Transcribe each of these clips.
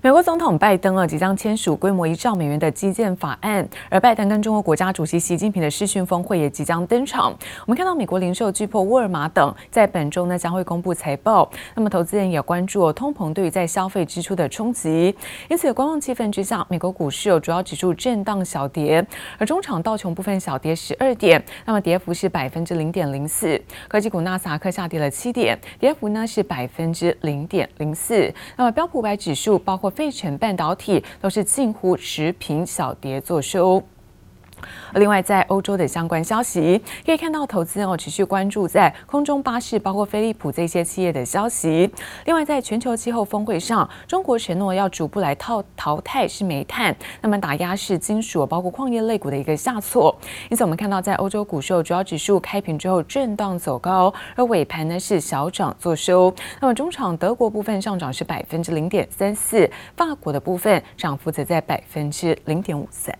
美国总统拜登啊，即将签署规模一兆美元的基建法案，而拜登跟中国国家主席习近平的视讯峰会也即将登场。我们看到美国零售巨擘沃尔玛等在本周呢将会公布财报，那么投资人也关注通膨对于在消费支出的冲击。因此，观望气氛之下，美国股市有主要指数震荡小跌，而中场道琼部分小跌十二点，那么跌幅是百分之零点零四。科技股纳斯达克下跌了七点，跌幅呢是百分之零点零四。那么标普五百指数包括费城半导体都是近乎持平小跌作收。另外，在欧洲的相关消息，可以看到投资人哦持续关注在空中巴士，包括飞利浦这些企业的消息。另外，在全球气候峰会上，中国承诺要逐步来套淘汰是煤炭，那么打压是金属，包括矿业类股的一个下挫。因此，我们看到在欧洲股市主要指数开平之后震荡走高，而尾盘呢是小涨作收。那么中场德国部分上涨是百分之零点三四，法国的部分涨幅则在百分之零点五三。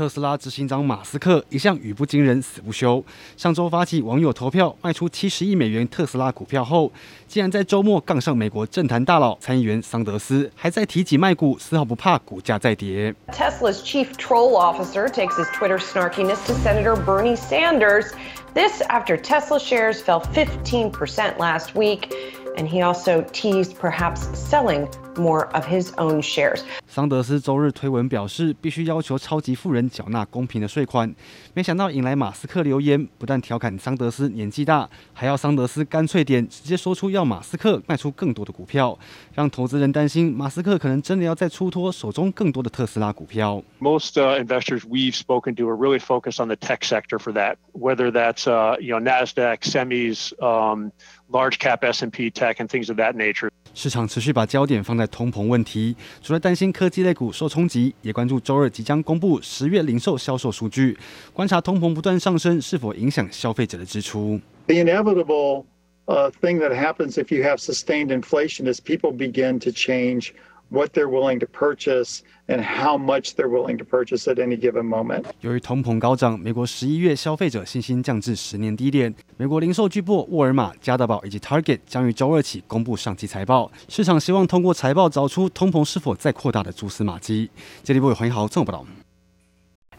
特斯拉执行长马斯克一向语不惊人死不休。上周发起网友投票卖出七十亿美元特斯拉股票后，竟然在周末杠上美国政坛大佬参议员桑德斯，还在提及卖股，丝毫不怕股价再跌。Tesla's chief troll officer takes his Twitter snarkiness to Senator Bernie Sanders. This after Tesla shares fell 15% last week, and he also teased perhaps selling. More of his own shares. 桑德斯周日推文表示，必须要求超级富人缴纳公平的税款。没想到引来马斯克留言，不但调侃桑德斯年纪大，还要桑德斯干脆点，直接说出要马斯克卖出更多的股票，让投资人担心马斯克可能真的要再出脱手中更多的特斯拉股票。Most investors we've spoken to are really focused on the tech sector for that, whether that's you know Nasdaq, semis, large cap S&P tech and things of that nature. 市场持续把焦点放在通膨问题，除了担心科技类股受冲击，也关注周二即将公布十月零售销售数据，观察通膨不断上升是否影响消费者的支出。The inevitable thing that happens if you have sustained inflation is people begin to change. What they're willing to purchase and how much they're willing to purchase at any given moment. 由于通膨高涨，美国十一月消费者信心降至十年低点。美国零售巨擘沃尔玛、家得宝以及 Target 将于周二起公布上期财报，市场希望通过财报找出通膨是否再扩大的蛛丝马迹。接力部黄一豪综合报道。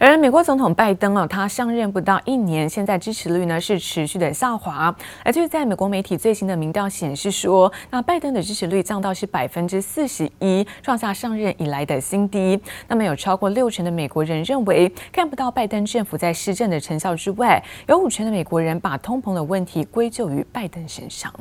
而美国总统拜登啊，他上任不到一年，现在支持率呢是持续的下滑。而就是在美国媒体最新的民调显示说，那拜登的支持率降到是百分之四十一，创下上任以来的新低。那么有超过六成的美国人认为看不到拜登政府在施政的成效之外，有五成的美国人把通膨的问题归咎于拜登身上。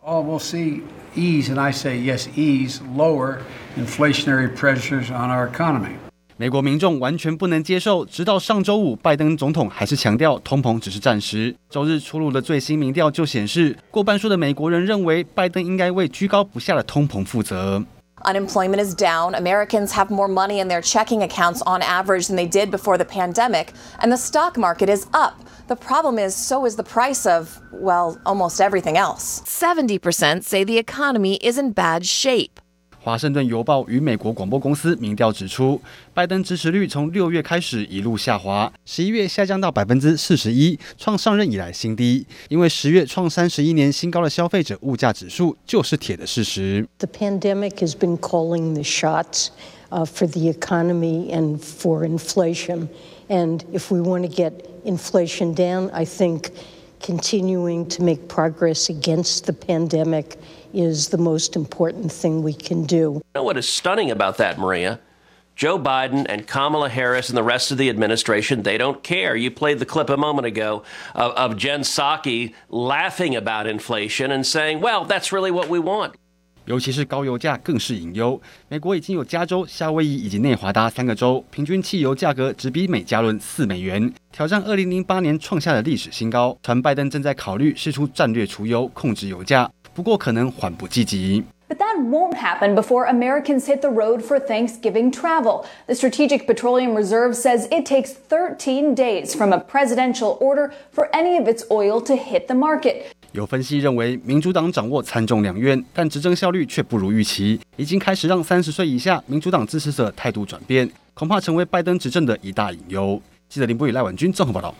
Oh, we'll see ease, and I say yes, ease, lower inflationary pressures on our economy. 美国民众完全不能接受，直到上周五，拜登总统还是强调通膨只是暂时。周日出炉的最新民调就显示，过半数的美国人认为拜登应该为居高不下的通膨负责。Unemployment is down. Americans have more money in their checking accounts on average than they did before the pandemic, and the stock market is up. The problem is, so is the price of, well, almost everything else. 70% say the economy is in bad shape. 华盛顿邮报与美国广播公司民调指出，拜登支持率从六月开始一路下滑，十一月下降到百分之四十一，创上任以来新低。因为十月创三十一年新高的消费者物价指数就是铁的事实。The pandemic has been calling the shots for the economy and for inflation, and if we want to get inflation down, I think continuing to make progress against the pandemic. Is the most important thing we can do. You know what is stunning about that, Maria? Joe Biden and Kamala Harris and the rest of the administration, they don't care. You played the clip a moment ago of, of Jen Psaki laughing about inflation and saying, well, that's really what we want. 尤其是高油价更是隐忧。美国已经有加州、夏威夷以及内华达三个州，平均汽油价格只比每加仑四美元，挑战二零零八年创下的历史新高。传拜登正在考虑释出战略储油，控制油价。不过可能缓不济急。But that won't happen before Americans hit the road for Thanksgiving travel. The Strategic Petroleum Reserve says it takes 13 days from a presidential order for any of its oil to hit the market. 有分析认为，民主党掌握参众两院，但执政效率却不如预期，已经开始让三十岁以下民主党支持者态度转变，恐怕成为拜登执政的一大隐忧。记者林波与赖婉君综合报道。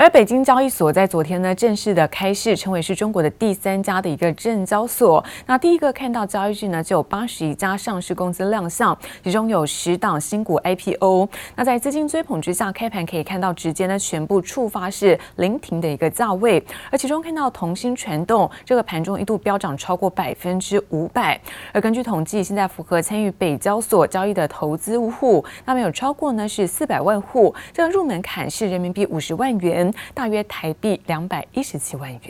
而北京交易所在昨天呢正式的开市，成为是中国的第三家的一个证交所。那第一个看到交易日呢，就有八十一家上市公司亮相，其中有十档新股 IPO。那在资金追捧之下，开盘可以看到直接呢全部触发是临停的一个价位。而其中看到同心传动这个盘中一度飙涨超过百分之五百。而根据统计，现在符合参与北交所交易的投资户，那么有超过呢是四百万户，这个入门槛是人民币五十万元。大约台币两百一十七万元。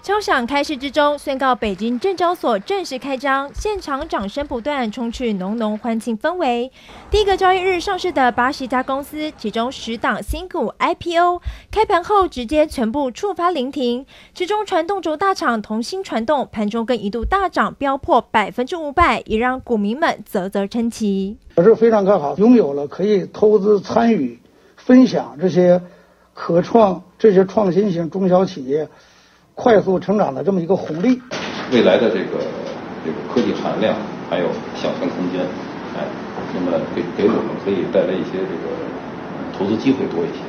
敲响开市之钟，宣告北京证交所正式开张，现场掌声不断，充斥浓浓欢庆氛围。第一个交易日上市的八十家公司，其中十档新股 IPO，开盘后直接全部触发临停。其中传动轴大厂同心传动盘中更一度大涨，飙破百分之五百，也让股民们啧啧称奇。我是非常看好，拥有了可以投资参与。分享这些可创、这些创新型中小企业快速成长的这么一个红利，未来的这个这个科技含量还有想象空间，哎，那么给给我们可以带来一些这个投资机会多一些。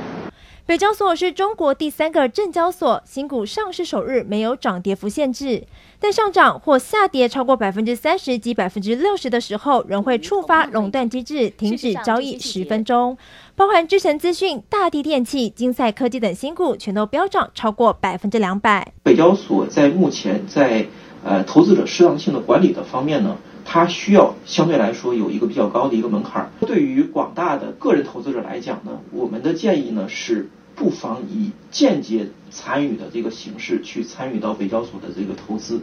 北交所是中国第三个证交所，新股上市首日没有涨跌幅限制，但上涨或下跌超过百分之三十及百分之六十的时候，仍会触发熔断机制，停止交易十分钟。包含智诚资讯、大地电器、金赛科技等新股全都飙涨超过百分之两百。北交所在目前在呃投资者适当性的管理的方面呢，它需要相对来说有一个比较高的一个门槛。对于广大的个人投资者来讲呢，我们的建议呢是。不妨以间接参与的这个形式去参与到北交所的这个投资。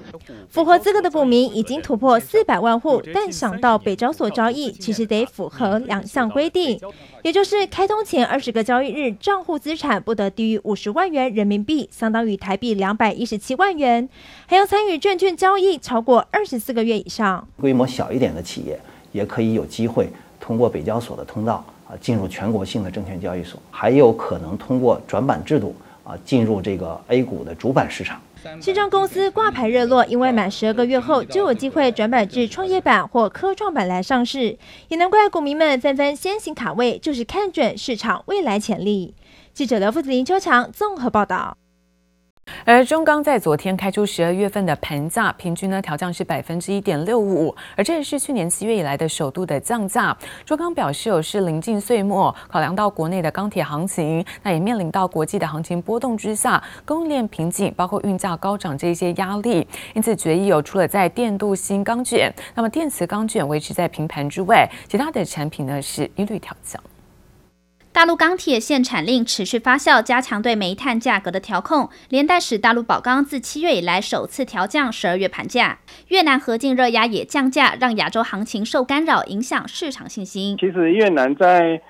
符合资格的股民已经突破四百万户，但想到北交所交易，其实得符合两项规定，也就是开通前二十个交易日账户资产不得低于五十万元人民币，相当于台币两百一十七万元，还要参与证券交易超过二十四个月以上。规模小一点的企业也可以有机会通过北交所的通道。啊，进入全国性的证券交易所，还有可能通过转板制度啊，进入这个 A 股的主板市场。新创公司挂牌热络，因为满十二个月后就有机会转板至创业板或科创板来上市，也难怪股民们纷纷先行卡位，就是看准市场未来潜力。记者刘富子、林秋强综合报道。而中钢在昨天开出十二月份的盘价，平均呢调降是百分之一点六五，而这也是去年七月以来的首度的降价。中钢表示，有是临近岁末，考量到国内的钢铁行情，那也面临到国际的行情波动之下，供应链瓶颈，包括运价高涨这些压力，因此决议有除了在电镀锌钢卷，那么电磁钢卷维持在平盘之外，其他的产品呢是一律调降。大陆钢铁限产令持续发酵，加强对煤炭价格的调控，连带使大陆宝钢自七月以来首次调降十二月盘价。越南河静热压也降价，让亚洲行情受干扰，影响市场信心。其实越南在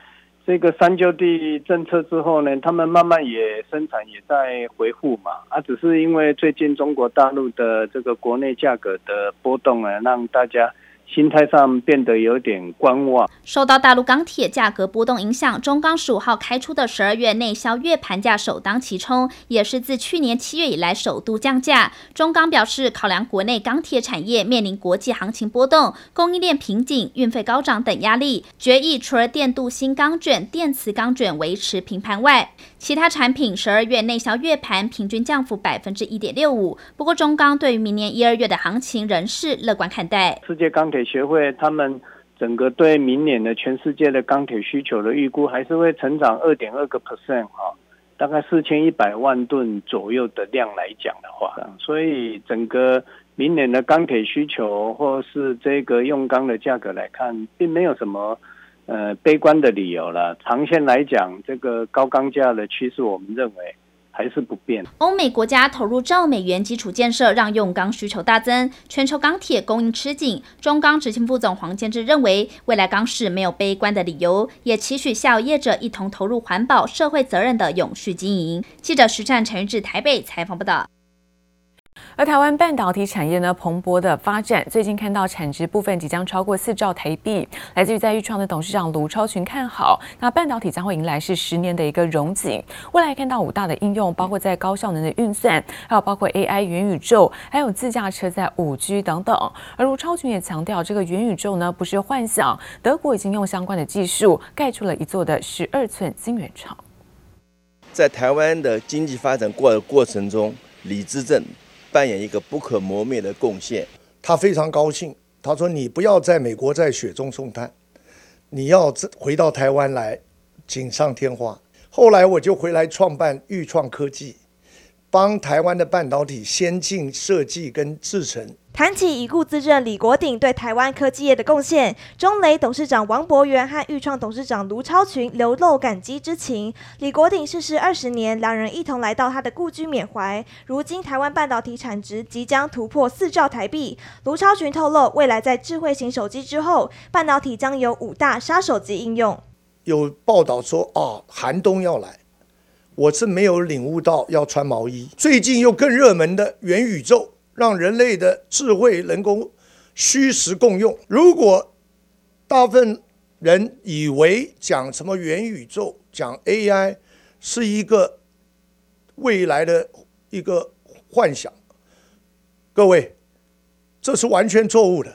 这个三就地政策之后呢，他们慢慢也生产也在恢复嘛，啊，只是因为最近中国大陆的这个国内价格的波动呢，让大家。心态上变得有点观望。受到大陆钢铁价格波动影响，中钢十五号开出的十二月内销月盘价首当其冲，也是自去年七月以来首度降价。中钢表示，考量国内钢铁产业面临国际行情波动、供应链瓶颈、运费高涨等压力，决议除了电镀锌钢卷、电磁钢卷维持平盘外，其他产品十二月内销月盘平均降幅百分之一点六五。不过，中钢对于明年一二月的行情仍是乐观看待。世界钢铁协会他们整个对明年的全世界的钢铁需求的预估还是会成长二点二个 percent 哈，大概四千一百万吨左右的量来讲的话，所以整个明年的钢铁需求或是这个用钢的价格来看，并没有什么呃悲观的理由了。长线来讲，这个高钢价的趋势，我们认为。还是不变。欧美国家投入兆美元基础建设，让用钢需求大增，全球钢铁供应吃紧。中钢执行副总黄建志认为，未来钢市没有悲观的理由，也期许下游业者一同投入环保、社会责任的永续经营。记者徐战、陈玉志台北采访报道。而台湾半导体产业呢，蓬勃的发展，最近看到产值部分即将超过四兆台币。来自于在钰创的董事长卢超群看好，那半导体将会迎来是十年的一个荣景。未来看到五大的应用，包括在高效能的运算，还有包括 AI 元宇宙，还有自驾车在五 G 等等。而卢超群也强调，这个元宇宙呢不是幻想，德国已经用相关的技术盖出了一座的十二寸晶圆厂。在台湾的经济发展过过程中，李志正扮演一个不可磨灭的贡献。他非常高兴，他说：“你不要在美国在雪中送炭，你要回到台湾来锦上添花。”后来我就回来创办钰创科技。帮台湾的半导体先进设计跟制成。谈起已故资政李国鼎对台湾科技业的贡献，中磊董事长王博元和钰创董事长卢超群流露感激之情。李国鼎逝世二十年，两人一同来到他的故居缅怀。如今台湾半导体产值即将突破四兆台币。卢超群透露，未来在智慧型手机之后，半导体将有五大杀手级应用。有报道说，哦，寒冬要来。我是没有领悟到要穿毛衣。最近又更热门的元宇宙，让人类的智慧能够虚实共用。如果大部分人以为讲什么元宇宙、讲 AI 是一个未来的一个幻想，各位，这是完全错误的。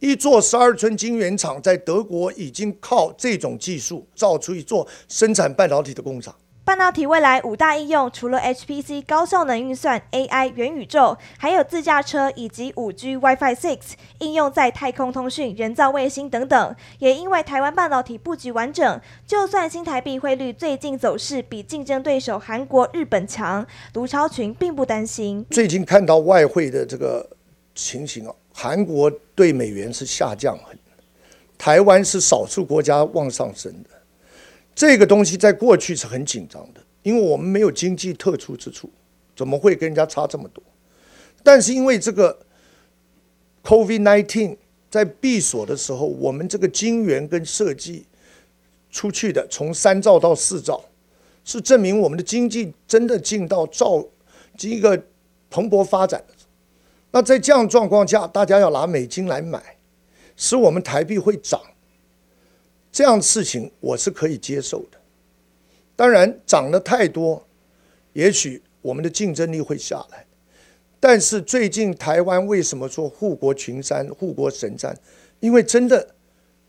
一座十二寸晶圆厂在德国已经靠这种技术造出一座生产半导体的工厂。半导体未来五大应用，除了 HPC 高效能运算、AI 元宇宙，还有自驾车以及五 G WiFi Six 应用在太空通讯、人造卫星等等。也因为台湾半导体布局完整，就算新台币汇率最近走势比竞争对手韩国、日本强，卢超群并不担心。最近看到外汇的这个情形啊，韩国对美元是下降很，台湾是少数国家往上升的。这个东西在过去是很紧张的，因为我们没有经济特殊之处，怎么会跟人家差这么多？但是因为这个 COVID-19 在闭锁的时候，我们这个晶圆跟设计出去的从三兆到四兆，是证明我们的经济真的进到兆一个蓬勃发展。那在这样状况下，大家要拿美金来买，使我们台币会涨。这样的事情我是可以接受的，当然涨得太多，也许我们的竞争力会下来。但是最近台湾为什么说护国群山、护国神山？因为真的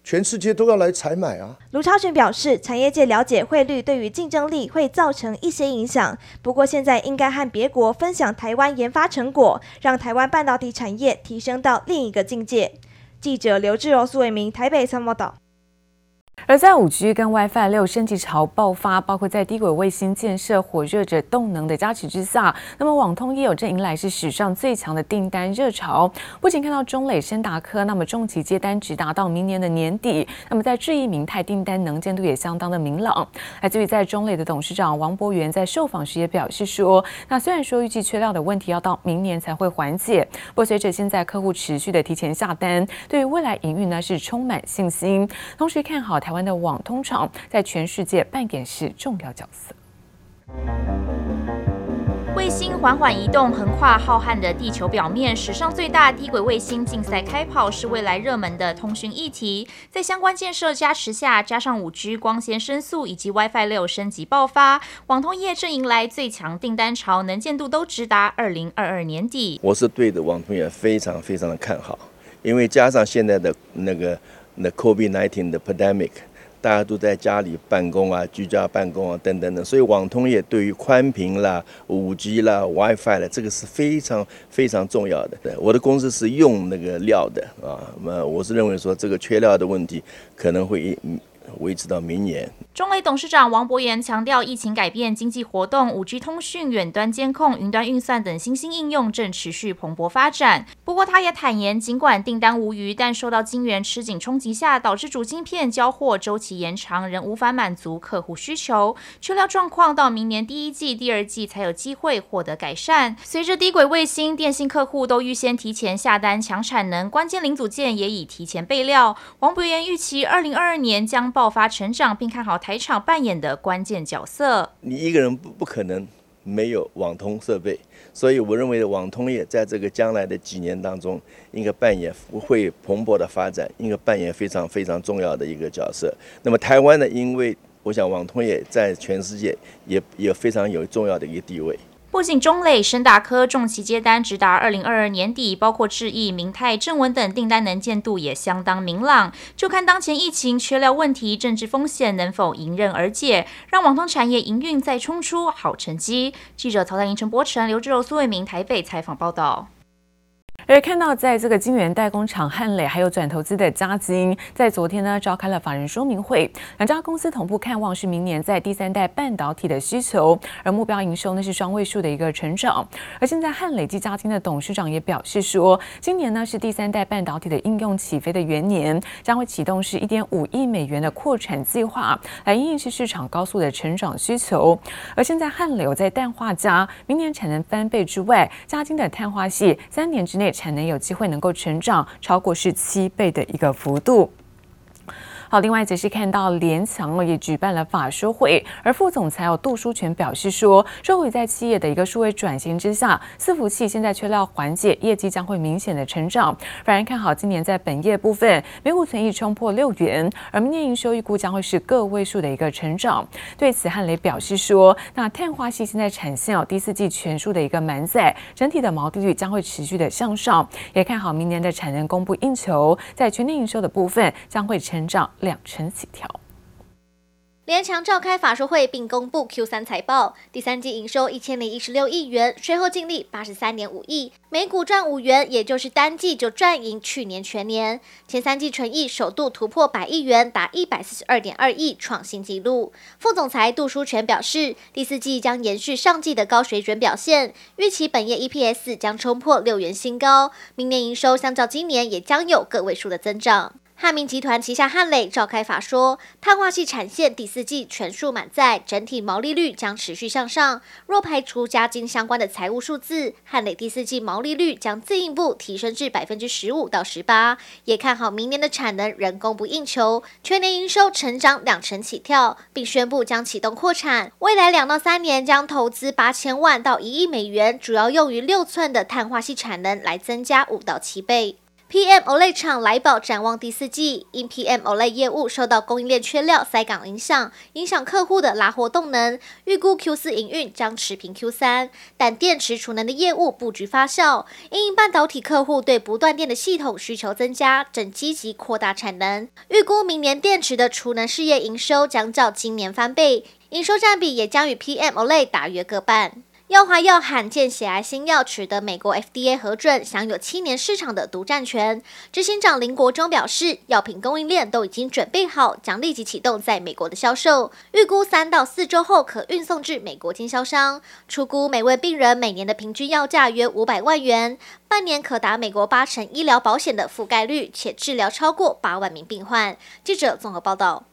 全世界都要来采买啊。卢超群表示，产业界了解汇率对于竞争力会造成一些影响，不过现在应该和别国分享台湾研发成果，让台湾半导体产业提升到另一个境界。记者刘志柔、苏伟明台北参谋导。而在五 G 跟 WiFi 六升级潮爆发，包括在低轨卫星建设火热着动能的加持之下，那么网通业有正迎来是史上最强的订单热潮。不仅看到中磊、升达科，那么中企接单直达到明年的年底。那么在智易、明泰订单能见度也相当的明朗。来自于在中磊的董事长王博元在受访时也表示说，那虽然说预计缺料的问题要到明年才会缓解，不过随着现在客户持续的提前下单，对于未来营运呢是充满信心，同时看好台湾。的网通厂在全世界扮演是重要角色。卫星缓缓移动，横跨浩瀚的地球表面，史上最大低轨卫星竞赛开跑，是未来热门的通讯议题。在相关建设加持下，加上五 G 光纤升速以及 WiFi 六升级爆发，网通业正迎来最强订单潮，能见度都直达二零二二年底。我是对的网通也非常非常的看好，因为加上现在的那个那 COVID-19 的 pandemic。大家都在家里办公啊，居家办公啊，等等的，所以网通业对于宽屏啦、五 G 啦、WiFi 啦，这个是非常非常重要的。对，我的公司是用那个料的啊，那么我是认为说这个缺料的问题可能会。维持到明年。中磊董事长王博元强调，疫情改变经济活动，五 G 通讯、远端监控、云端运算等新兴应用正持续蓬勃发展。不过，他也坦言，尽管订单无虞，但受到晶圆吃紧冲击下，导致主晶片交货周期延长，仍无法满足客户需求。缺料状况到明年第一季、第二季才有机会获得改善。随着低轨卫星、电信客户都预先提前下单抢产能，关键零组件也已提前备料。王博元预期二零二二年将爆发成长，并看好台厂扮演的关键角色。你一个人不不可能没有网通设备，所以我认为网通业在这个将来的几年当中，应该扮演会蓬勃的发展，应该扮演非常非常重要的一个角色。那么台湾呢？因为我想网通业在全世界也也非常有重要的一个地位。不仅中磊、深达科重期接单直达二零二二年底，包括智毅、明泰、正文等订单能见度也相当明朗。就看当前疫情、缺料问题、政治风险能否迎刃而解，让网通产业营运再冲出好成绩。记者曹丹、银城、博成、刘志柔、苏伟明台北采访报道。而看到，在这个晶圆代工厂汉磊，还有转投资的嘉晶，在昨天呢召开了法人说明会，两家公司同步看望是明年在第三代半导体的需求，而目标营收呢是双位数的一个成长。而现在汉磊及嘉晶的董事长也表示说，今年呢是第三代半导体的应用起飞的元年，将会启动是一点五亿美元的扩产计划，来应应是市场高速的成长需求。而现在汉磊在氮化镓明年产能翻倍之外，嘉晶的碳化系三年之内。产能有机会能够成长超过是七倍的一个幅度。好，另外则是看到联强也举办了法说会，而副总裁有杜书全表示说，受惠在企业的一个数位转型之下，伺服器现在缺料缓解，业绩将会明显的成长。反而看好今年在本业部分，每股存益冲破六元，而明年营收预估将会是个位数的一个成长。对此，汉磊表示说，那碳化矽现在产线哦，第四季全数的一个满载，整体的毛利率将会持续的向上，也看好明年的产能供不应求，在全年营收的部分将会成长。两成起跳。联强召开法说会，并公布 Q 三财报，第三季营收一千零一十六亿元，税后净利八十三点五亿，每股赚五元，也就是单季就赚赢去年全年。前三季纯益首度突破百亿元，达一百四十二点二亿，创新纪录。副总裁杜书全表示，第四季将延续上季的高水准表现，预期本业 EPS 将冲破六元新高，明年营收相较今年也将有个位数的增长。汉明集团旗下汉磊召开法说，碳化矽产线第四季全数满载，整体毛利率将持续向上。若排除加金相关的财务数字，汉磊第四季毛利率将进一步提升至百分之十五到十八。也看好明年的产能仍供不应求，全年营收成长两成起跳，并宣布将启动扩产，未来两到三年将投资八千万到一亿美元，主要用于六寸的碳化矽产能，来增加五到七倍。PM OLED 厂来宝展望第四季，因 PM OLED 业务受到供应链缺料塞港影响，影响客户的拉货动能，预估 Q 四营运将持平 Q 三。但电池储能的业务布局发酵，因半导体客户对不断电的系统需求增加，正积极扩大产能，预估明年电池的储能事业营收将较今年翻倍，营收占比也将与 PM OLED 大约各半。药华药罕见血癌新药取得美国 FDA 核准，享有七年市场的独占权。执行长林国忠表示，药品供应链都已经准备好，将立即启动在美国的销售，预估三到四周后可运送至美国经销商。出估每位病人每年的平均药价约五百万元，半年可达美国八成医疗保险的覆盖率，且治疗超过八万名病患。记者综合报道。